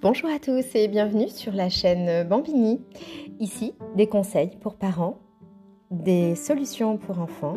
Bonjour à tous et bienvenue sur la chaîne Bambini. Ici, des conseils pour parents, des solutions pour enfants